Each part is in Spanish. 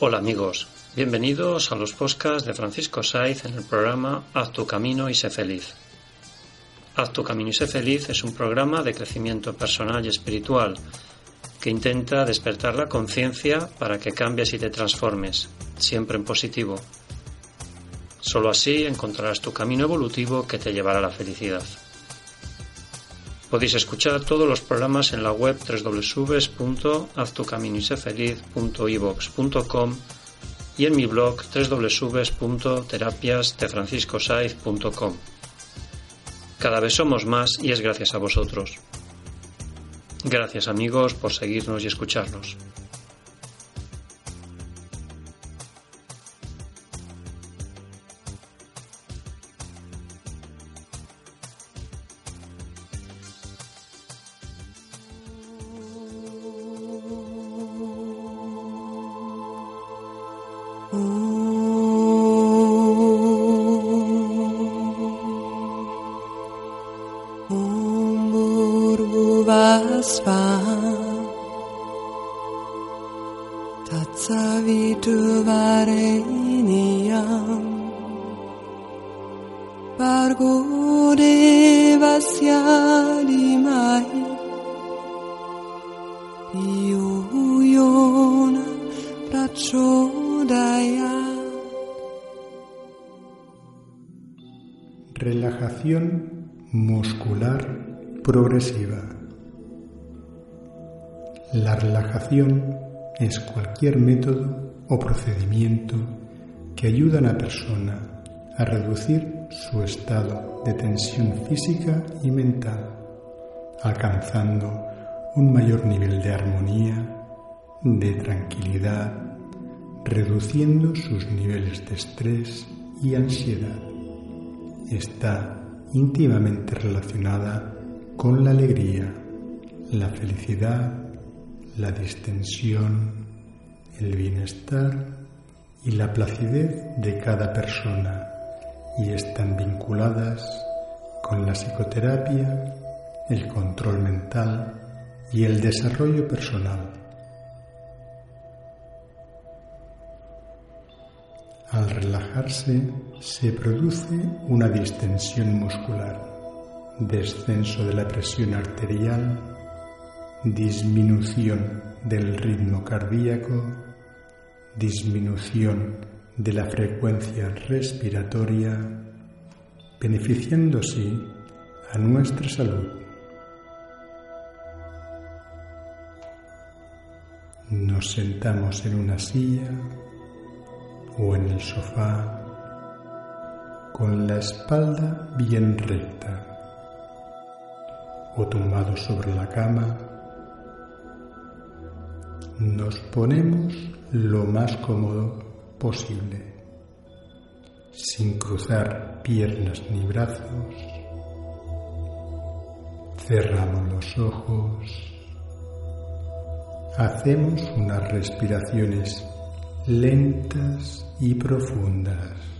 Hola amigos, bienvenidos a los podcasts de Francisco Saiz en el programa Haz tu camino y sé feliz. Haz tu camino y sé feliz es un programa de crecimiento personal y espiritual que intenta despertar la conciencia para que cambies y te transformes, siempre en positivo. Solo así encontrarás tu camino evolutivo que te llevará a la felicidad. Podéis escuchar todos los programas en la web www.haztucaminisefeliz.ivox.com y en mi blog www.terapiasdefranciscosaiz.com. Cada vez somos más y es gracias a vosotros. Gracias amigos por seguirnos y escucharnos. Relajación muscular progresiva. La relajación es cualquier método o procedimiento que ayuda a una persona a reducir su estado de tensión física y mental, alcanzando un mayor nivel de armonía, de tranquilidad, reduciendo sus niveles de estrés y ansiedad. Está íntimamente relacionada con la alegría, la felicidad, la distensión, el bienestar y la placidez de cada persona y están vinculadas con la psicoterapia, el control mental y el desarrollo personal. Al relajarse se produce una distensión muscular, descenso de la presión arterial, disminución del ritmo cardíaco, disminución de la frecuencia respiratoria, beneficiando así a nuestra salud. Nos sentamos en una silla o en el sofá con la espalda bien recta o tumbado sobre la cama, nos ponemos lo más cómodo posible, sin cruzar piernas ni brazos, cerramos los ojos, hacemos unas respiraciones lentas y profundas.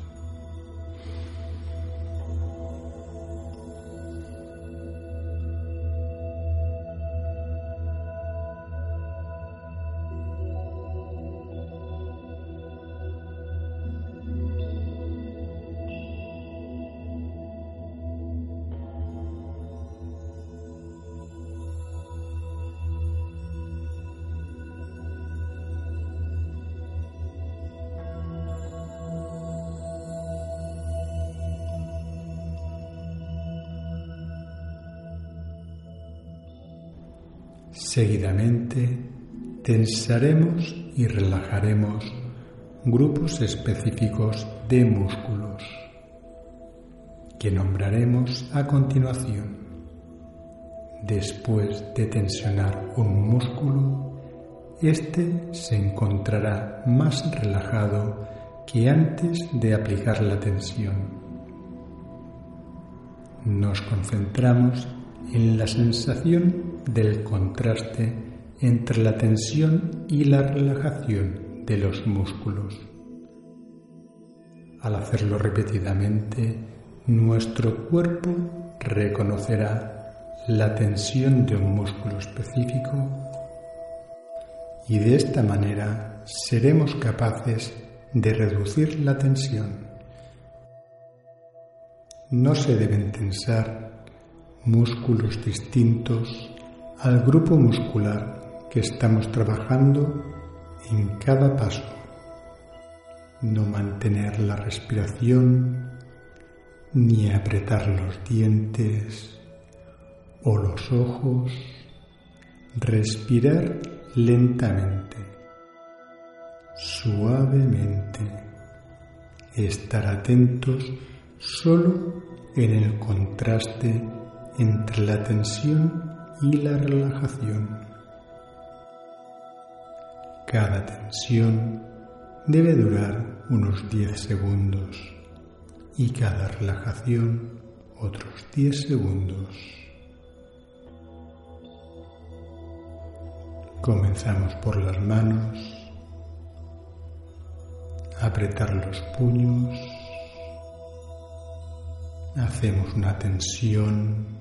Tensaremos y relajaremos grupos específicos de músculos que nombraremos a continuación. Después de tensionar un músculo, éste se encontrará más relajado que antes de aplicar la tensión. Nos concentramos en la sensación del contraste entre la tensión y la relajación de los músculos. Al hacerlo repetidamente, nuestro cuerpo reconocerá la tensión de un músculo específico y de esta manera seremos capaces de reducir la tensión. No se deben tensar músculos distintos al grupo muscular que estamos trabajando en cada paso. No mantener la respiración ni apretar los dientes o los ojos, respirar lentamente, suavemente, estar atentos solo en el contraste entre la tensión y la relajación. Cada tensión debe durar unos 10 segundos y cada relajación otros 10 segundos. Comenzamos por las manos, apretar los puños, hacemos una tensión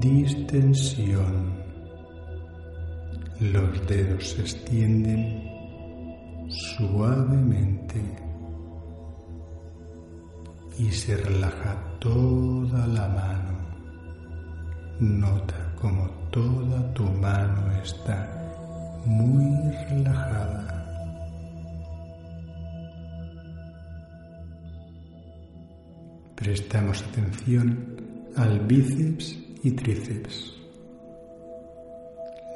distensión. Los dedos se extienden suavemente y se relaja toda la mano. Nota como toda tu mano está muy relajada. Prestamos atención al bíceps y tríceps.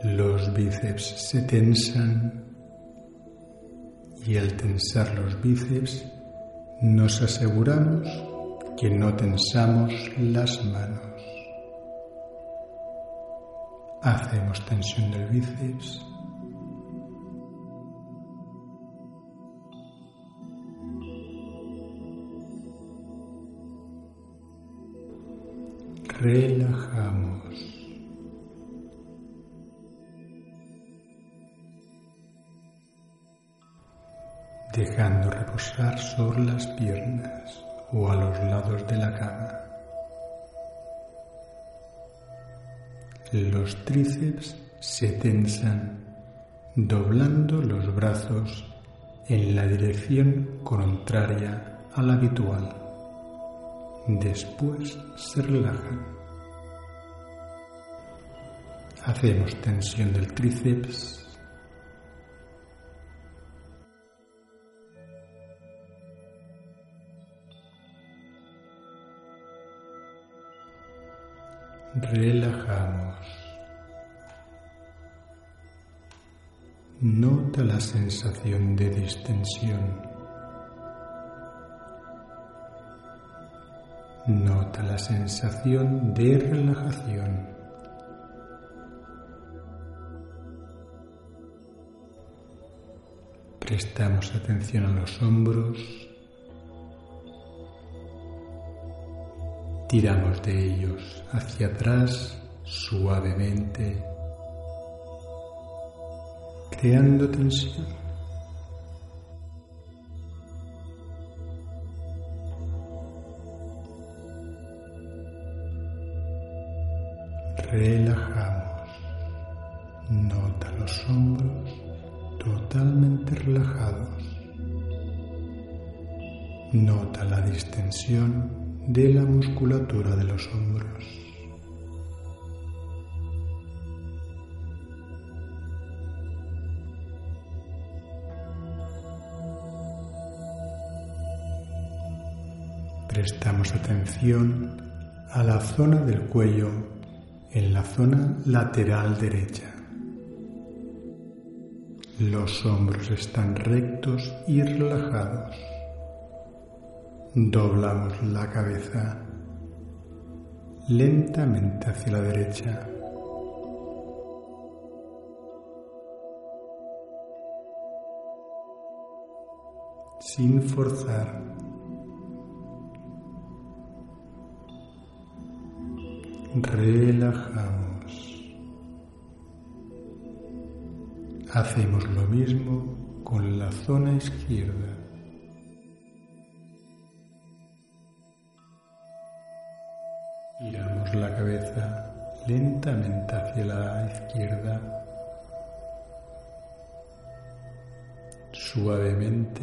Los bíceps se tensan y al tensar los bíceps nos aseguramos que no tensamos las manos. Hacemos tensión del bíceps. Relajamos. dejando reposar sobre las piernas o a los lados de la cama. Los tríceps se tensan doblando los brazos en la dirección contraria a la habitual. Después se relajan. Hacemos tensión del tríceps relajamos. Nota la sensación de distensión. Nota la sensación de relajación. Prestamos atención a los hombros Tiramos de ellos hacia atrás suavemente, creando tensión. relajamos. Nota los hombros totalmente relajados. Nota la distensión de la musculatura de los hombros. Prestamos atención a la zona del cuello en la zona lateral derecha. Los hombros están rectos y relajados. Doblamos la cabeza lentamente hacia la derecha. Sin forzar. Relajamos. Hacemos lo mismo con la zona izquierda. Giramos la cabeza lentamente hacia la izquierda, suavemente.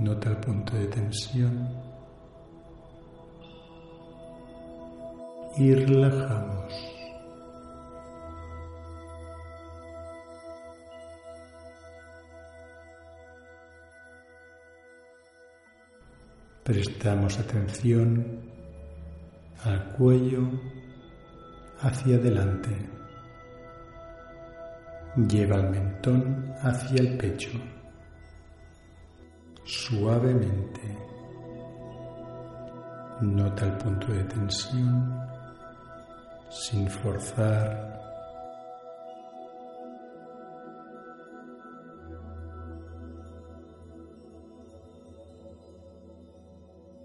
Nota el punto de tensión y relajamos. Prestamos atención al cuello hacia adelante. Lleva el mentón hacia el pecho. Suavemente. Nota el punto de tensión sin forzar.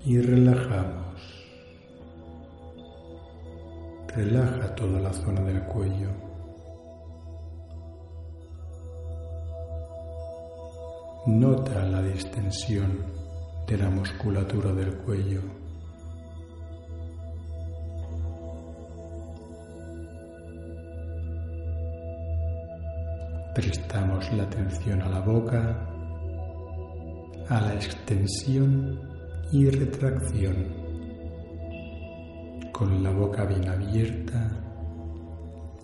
Y relajamos. Relaja toda la zona del cuello. Nota la distensión de la musculatura del cuello. Prestamos la atención a la boca, a la extensión y retracción. Con la boca bien abierta,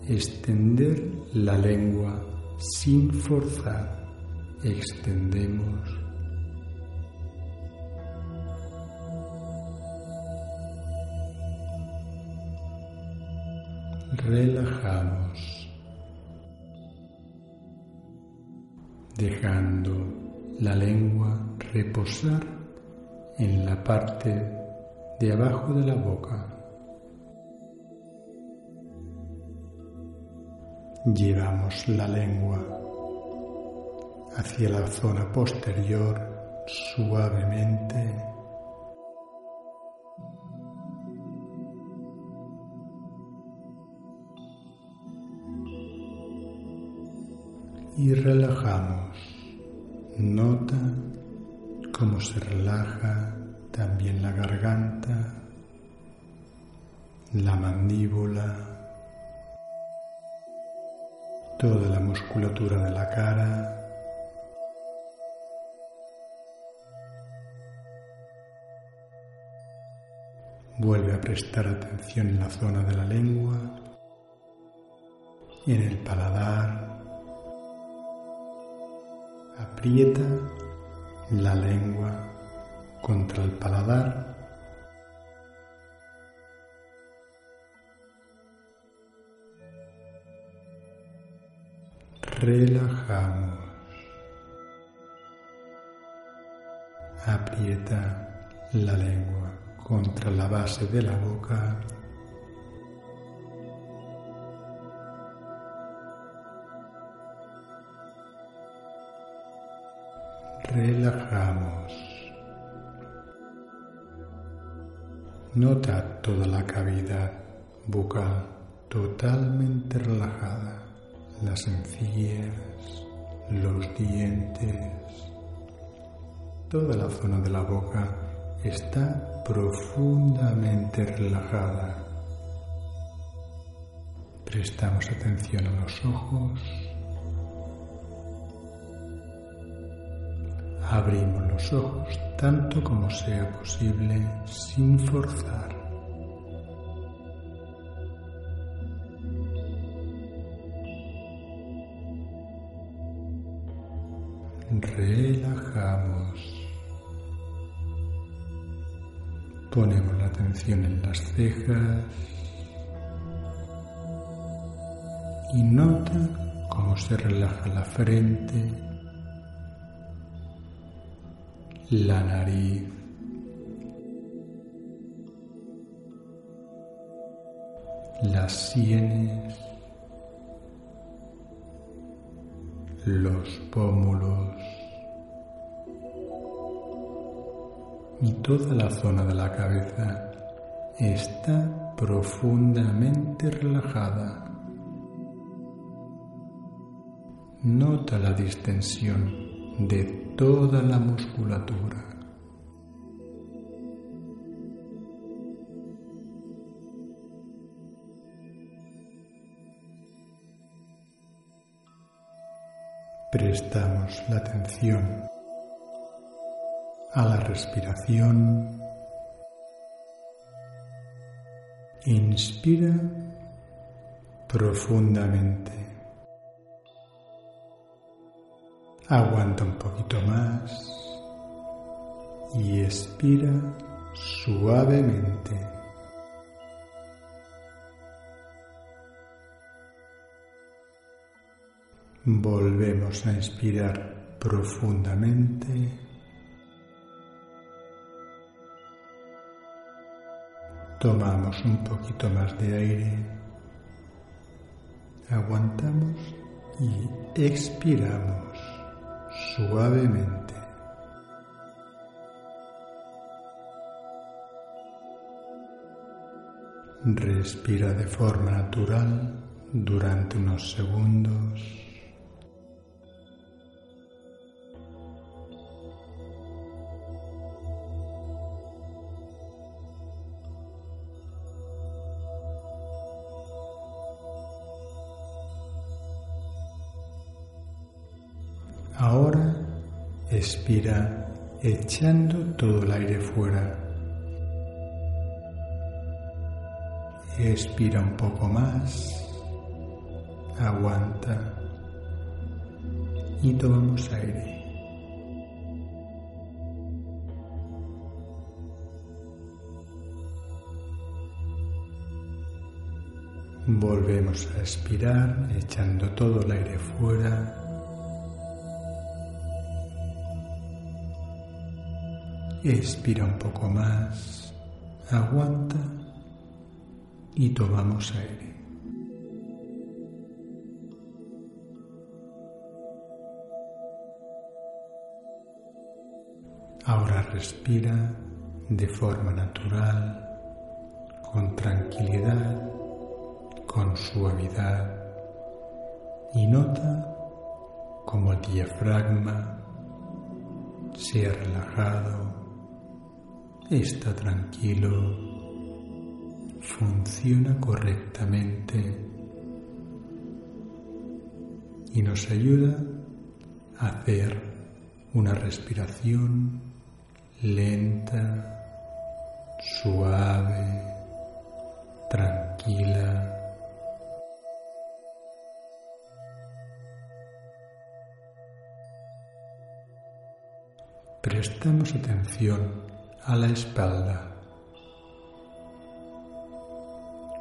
extender la lengua sin forzar. Extendemos. Relajamos. Dejando la lengua reposar en la parte de abajo de la boca. Llevamos la lengua hacia la zona posterior suavemente. Y relajamos. Nota cómo se relaja también la garganta, la mandíbula, toda la musculatura de la cara. Vuelve a prestar atención en la zona de la lengua, en el paladar, Aprieta la lengua contra el paladar. Relajamos. Aprieta la lengua contra la base de la boca relajamos. Nota toda la cavidad bucal totalmente relajada, las encías, los dientes, toda la zona de la boca está profundamente relajada. Prestamos atención a los ojos Abrimos los ojos tanto como sea posible sin forzar. Relajamos. Ponemos la atención en las cejas y nota cómo se relaja la frente, la nariz, las sienes, los pómulos. Y toda la zona de la cabeza está profundamente relajada. Nota la distensión de toda la musculatura. Prestamos la atención a la respiración. Inspira profundamente. Aguanta un poquito más y expira suavemente. Volvemos a inspirar profundamente. Tomamos un poquito más de aire, aguantamos y expiramos suavemente. Respira de forma natural durante unos segundos. Expira echando todo el aire fuera. Expira un poco más, aguanta y tomamos aire. Volvemos a expirar echando todo el aire fuera. Expira un poco más, aguanta y tomamos aire. Ahora respira de forma natural, con tranquilidad, con suavidad y nota como el diafragma se ha relajado está tranquilo, funciona correctamente y nos ayuda a hacer una respiración lenta, suave, tranquila. Prestamos atención a la espalda,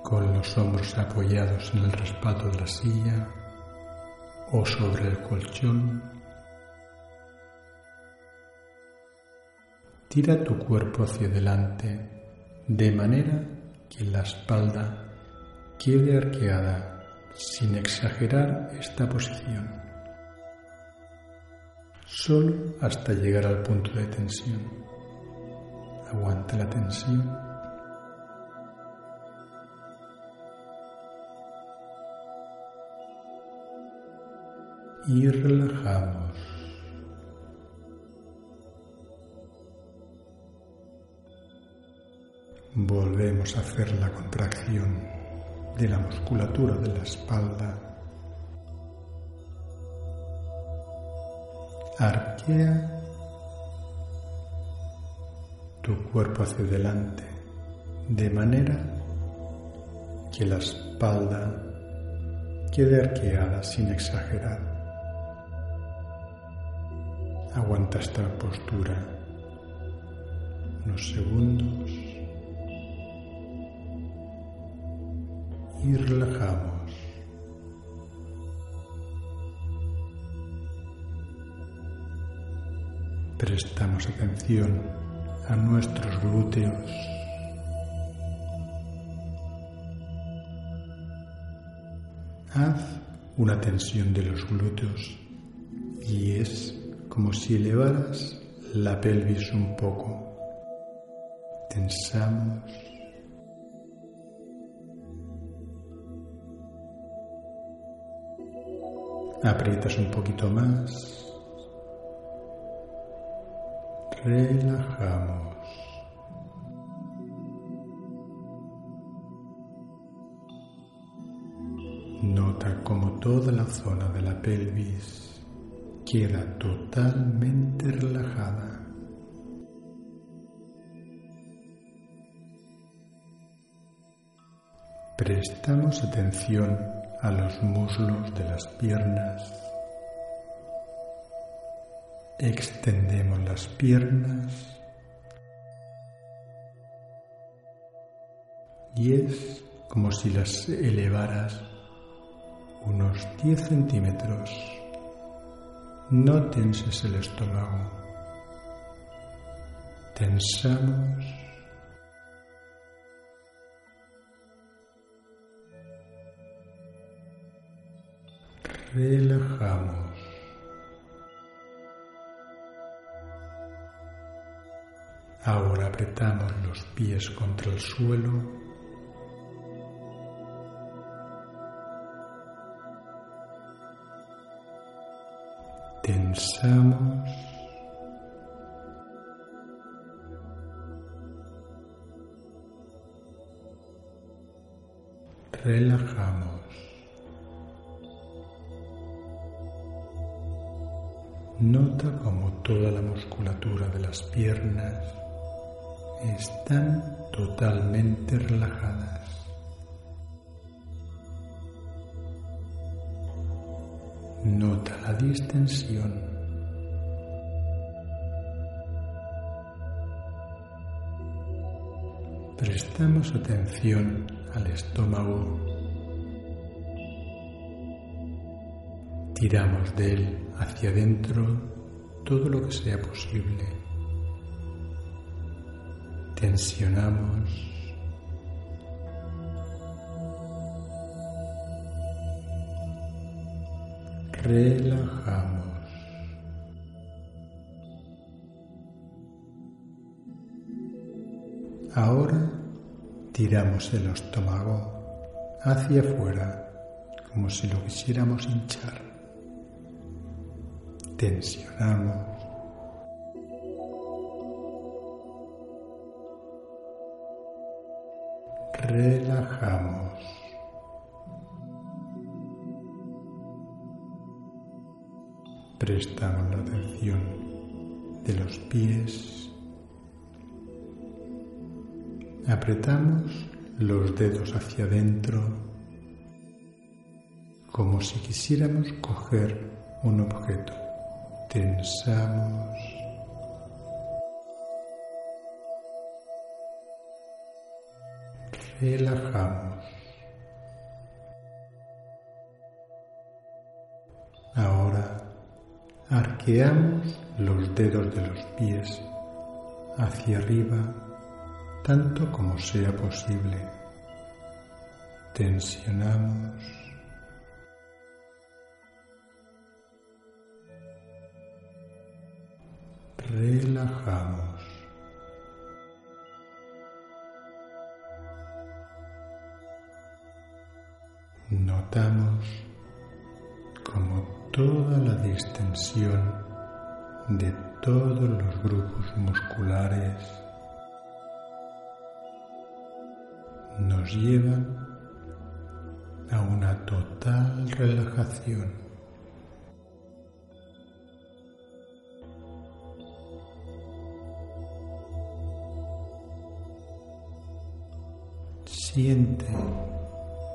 con los hombros apoyados en el respaldo de la silla o sobre el colchón. Tira tu cuerpo hacia adelante de manera que la espalda quede arqueada sin exagerar esta posición, solo hasta llegar al punto de tensión. Aguanta la tensión. Y relajamos. Volvemos a hacer la contracción de la musculatura de la espalda. Arquea tu cuerpo hacia adelante, de manera que la espalda quede arqueada sin exagerar. Aguanta esta postura unos segundos y relajamos. Prestamos atención a nuestros glúteos. Haz una tensión de los glúteos y es como si elevaras la pelvis un poco. Tensamos. Aprietas un poquito más. Relajamos. Nota como toda la zona de la pelvis queda totalmente relajada. Prestamos atención a los muslos de las piernas. Extendemos las piernas y es como si las elevaras unos 10 centímetros. No tenses el estómago. Tensamos. Relajamos. Ahora apretamos los pies contra el suelo tensamos. Relajamos. Nota como toda la musculatura de las piernas están totalmente relajadas. Nota la distensión. Prestamos atención al estómago. Tiramos de él hacia adentro todo lo que sea posible. Tensionamos relajamos. Ahora tiramos el estómago hacia afuera como si lo quisiéramos hinchar. Tensionamos. Relajamos. prestamos la atención de los pies, apretamos los dedos hacia adentro como si quisiéramos coger un objeto. Tensamos. Relajamos. Ahora Arqueamos los dedos de los pies hacia arriba tanto como sea posible. Tensionamos. Relajamos. Notamos como toda la distensión de todos los grupos musculares nos llevan a una total relajación. Siente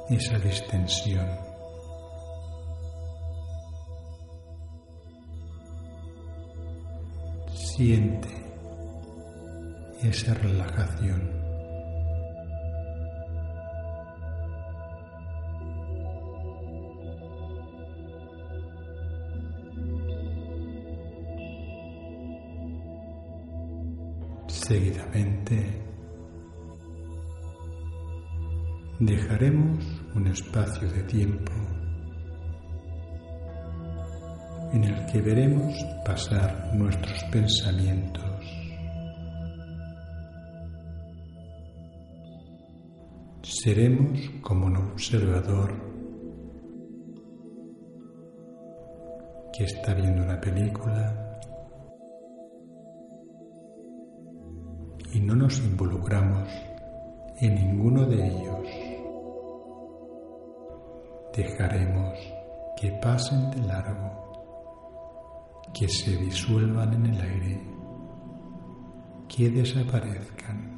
esa distensión. Siente esa relajación. Seguidamente dejaremos un espacio de tiempo en el que veremos pasar nuestros pensamientos. Seremos como un observador que está viendo una película y no nos involucramos en ninguno de ellos. Dejaremos que pasen de largo que se disuelvan en el aire, que desaparezcan.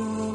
Oh.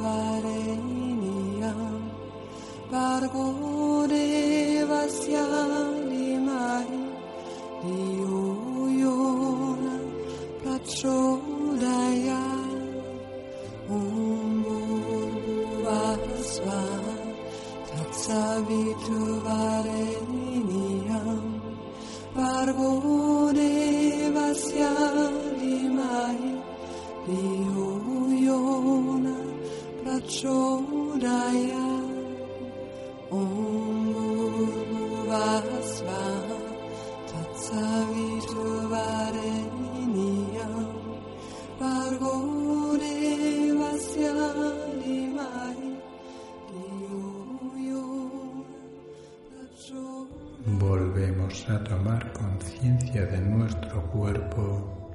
Volvemos a tomar conciencia de nuestro cuerpo.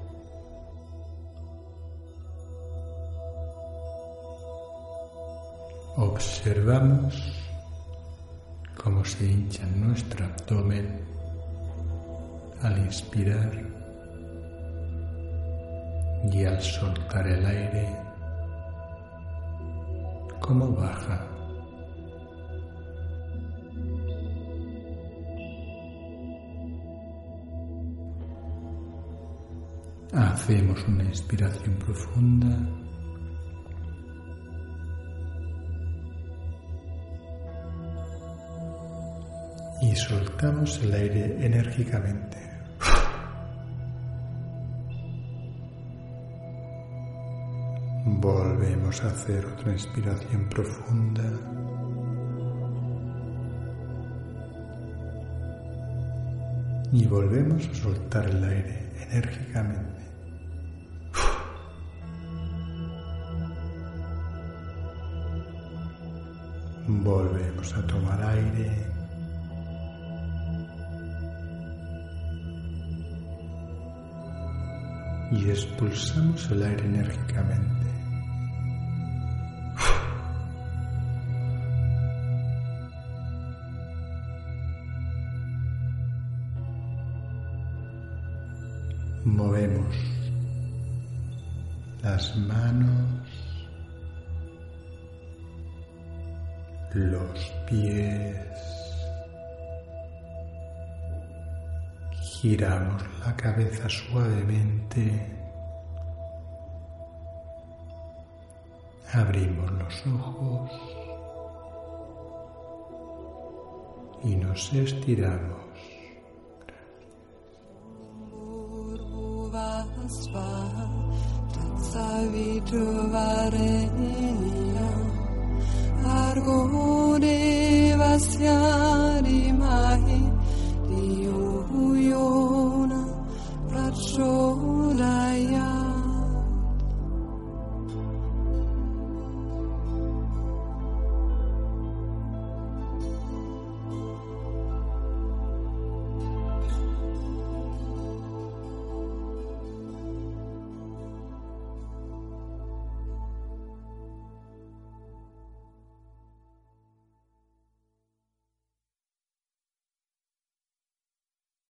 Observamos cómo se hincha nuestro abdomen al inspirar y al soltar el aire, cómo baja. Hacemos una inspiración profunda. Y soltamos el aire enérgicamente. Volvemos a hacer otra inspiración profunda. Y volvemos a soltar el aire enérgicamente. Volvemos a tomar aire. Y expulsamos el aire enérgicamente. Las manos los pies, giramos la cabeza suavemente, abrimos los ojos. Y nos estiramos. Savi trovare io, Argone, vasyari Mai, Di yona prachoda